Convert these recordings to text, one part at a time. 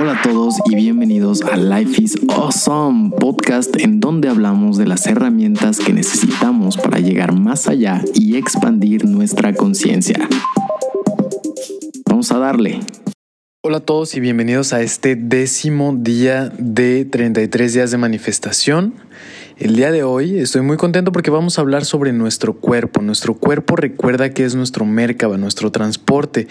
Hola a todos y bienvenidos a Life is Awesome, podcast en donde hablamos de las herramientas que necesitamos para llegar más allá y expandir nuestra conciencia. Vamos a darle. Hola a todos y bienvenidos a este décimo día de 33 días de manifestación. El día de hoy estoy muy contento porque vamos a hablar sobre nuestro cuerpo. Nuestro cuerpo recuerda que es nuestro Merkaba, nuestro transporte.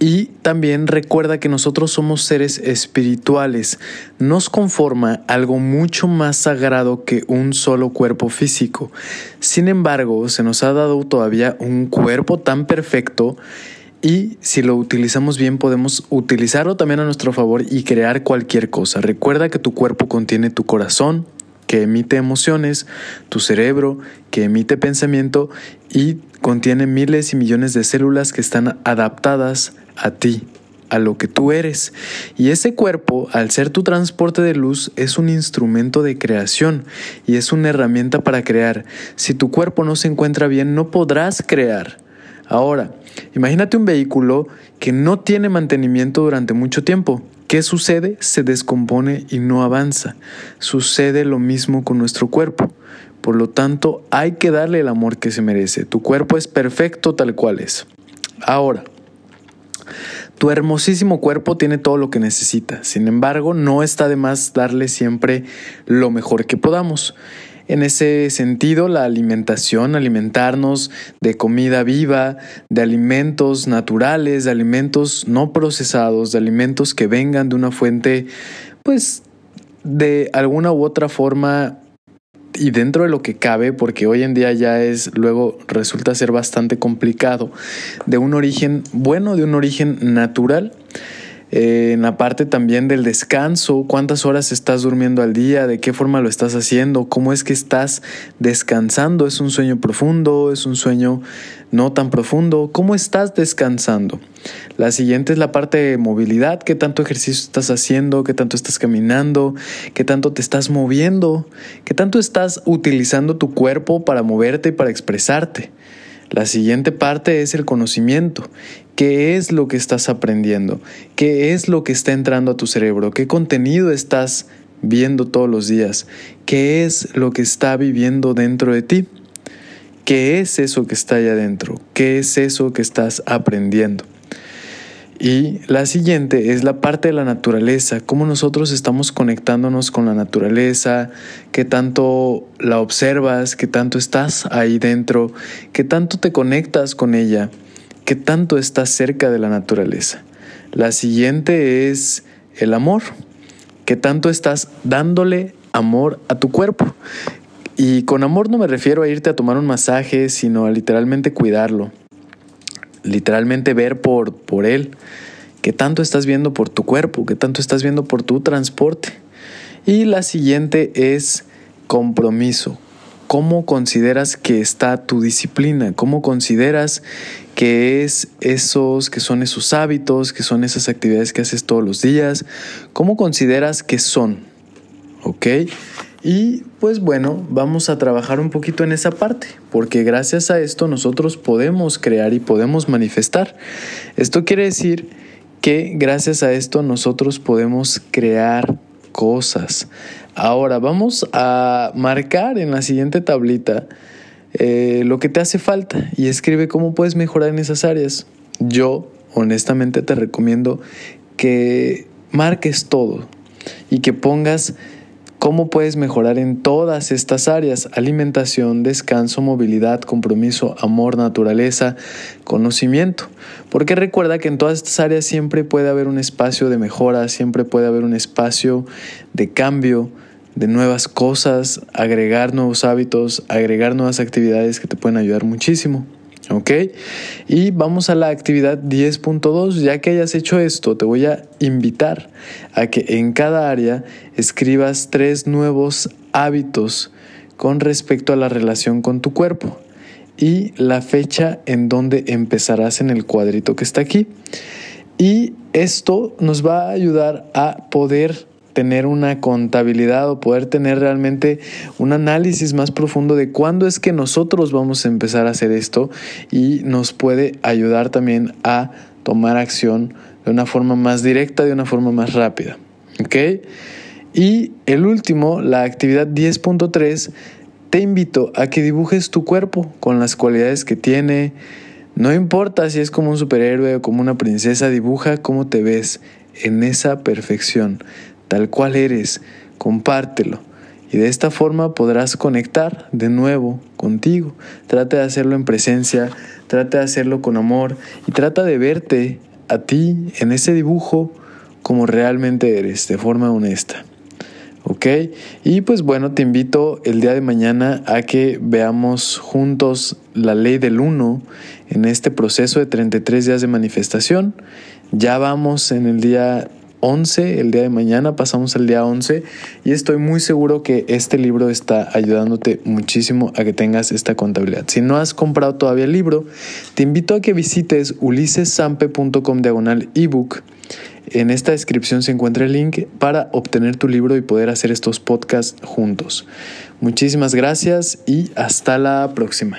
Y también recuerda que nosotros somos seres espirituales. Nos conforma algo mucho más sagrado que un solo cuerpo físico. Sin embargo, se nos ha dado todavía un cuerpo tan perfecto y si lo utilizamos bien podemos utilizarlo también a nuestro favor y crear cualquier cosa. Recuerda que tu cuerpo contiene tu corazón, que emite emociones, tu cerebro, que emite pensamiento y contiene miles y millones de células que están adaptadas a ti, a lo que tú eres. Y ese cuerpo, al ser tu transporte de luz, es un instrumento de creación y es una herramienta para crear. Si tu cuerpo no se encuentra bien, no podrás crear. Ahora, imagínate un vehículo que no tiene mantenimiento durante mucho tiempo. ¿Qué sucede? Se descompone y no avanza. Sucede lo mismo con nuestro cuerpo. Por lo tanto, hay que darle el amor que se merece. Tu cuerpo es perfecto tal cual es. Ahora, tu hermosísimo cuerpo tiene todo lo que necesita. Sin embargo, no está de más darle siempre lo mejor que podamos. En ese sentido, la alimentación, alimentarnos de comida viva, de alimentos naturales, de alimentos no procesados, de alimentos que vengan de una fuente, pues, de alguna u otra forma y dentro de lo que cabe, porque hoy en día ya es, luego resulta ser bastante complicado, de un origen bueno, de un origen natural en la parte también del descanso, cuántas horas estás durmiendo al día, de qué forma lo estás haciendo, cómo es que estás descansando, es un sueño profundo, es un sueño no tan profundo, cómo estás descansando. La siguiente es la parte de movilidad, qué tanto ejercicio estás haciendo, qué tanto estás caminando, qué tanto te estás moviendo, qué tanto estás utilizando tu cuerpo para moverte y para expresarte. La siguiente parte es el conocimiento. ¿Qué es lo que estás aprendiendo? ¿Qué es lo que está entrando a tu cerebro? ¿Qué contenido estás viendo todos los días? ¿Qué es lo que está viviendo dentro de ti? ¿Qué es eso que está allá adentro? ¿Qué es eso que estás aprendiendo? Y la siguiente es la parte de la naturaleza, cómo nosotros estamos conectándonos con la naturaleza, qué tanto la observas, qué tanto estás ahí dentro, qué tanto te conectas con ella, qué tanto estás cerca de la naturaleza. La siguiente es el amor, qué tanto estás dándole amor a tu cuerpo. Y con amor no me refiero a irte a tomar un masaje, sino a literalmente cuidarlo literalmente ver por, por Él, qué tanto estás viendo por tu cuerpo, qué tanto estás viendo por tu transporte. Y la siguiente es compromiso. ¿Cómo consideras que está tu disciplina? ¿Cómo consideras que es esos, que son esos hábitos, que son esas actividades que haces todos los días? ¿Cómo consideras que son? ¿Ok? Y pues bueno, vamos a trabajar un poquito en esa parte, porque gracias a esto nosotros podemos crear y podemos manifestar. Esto quiere decir que gracias a esto nosotros podemos crear cosas. Ahora vamos a marcar en la siguiente tablita eh, lo que te hace falta y escribe cómo puedes mejorar en esas áreas. Yo honestamente te recomiendo que marques todo y que pongas cómo puedes mejorar en todas estas áreas, alimentación, descanso, movilidad, compromiso, amor, naturaleza, conocimiento. Porque recuerda que en todas estas áreas siempre puede haber un espacio de mejora, siempre puede haber un espacio de cambio, de nuevas cosas, agregar nuevos hábitos, agregar nuevas actividades que te pueden ayudar muchísimo. ¿Ok? Y vamos a la actividad 10.2. Ya que hayas hecho esto, te voy a invitar a que en cada área escribas tres nuevos hábitos con respecto a la relación con tu cuerpo y la fecha en donde empezarás en el cuadrito que está aquí. Y esto nos va a ayudar a poder tener una contabilidad o poder tener realmente un análisis más profundo de cuándo es que nosotros vamos a empezar a hacer esto y nos puede ayudar también a tomar acción de una forma más directa, de una forma más rápida. ¿Ok? Y el último, la actividad 10.3, te invito a que dibujes tu cuerpo con las cualidades que tiene. No importa si es como un superhéroe o como una princesa, dibuja cómo te ves en esa perfección tal cual eres, compártelo. Y de esta forma podrás conectar de nuevo contigo. Trata de hacerlo en presencia, trata de hacerlo con amor y trata de verte a ti en ese dibujo como realmente eres, de forma honesta. ¿Ok? Y pues bueno, te invito el día de mañana a que veamos juntos la ley del uno en este proceso de 33 días de manifestación. Ya vamos en el día 11, el día de mañana pasamos al día 11 y estoy muy seguro que este libro está ayudándote muchísimo a que tengas esta contabilidad. Si no has comprado todavía el libro, te invito a que visites ulisesampe.com diagonal ebook. En esta descripción se encuentra el link para obtener tu libro y poder hacer estos podcasts juntos. Muchísimas gracias y hasta la próxima.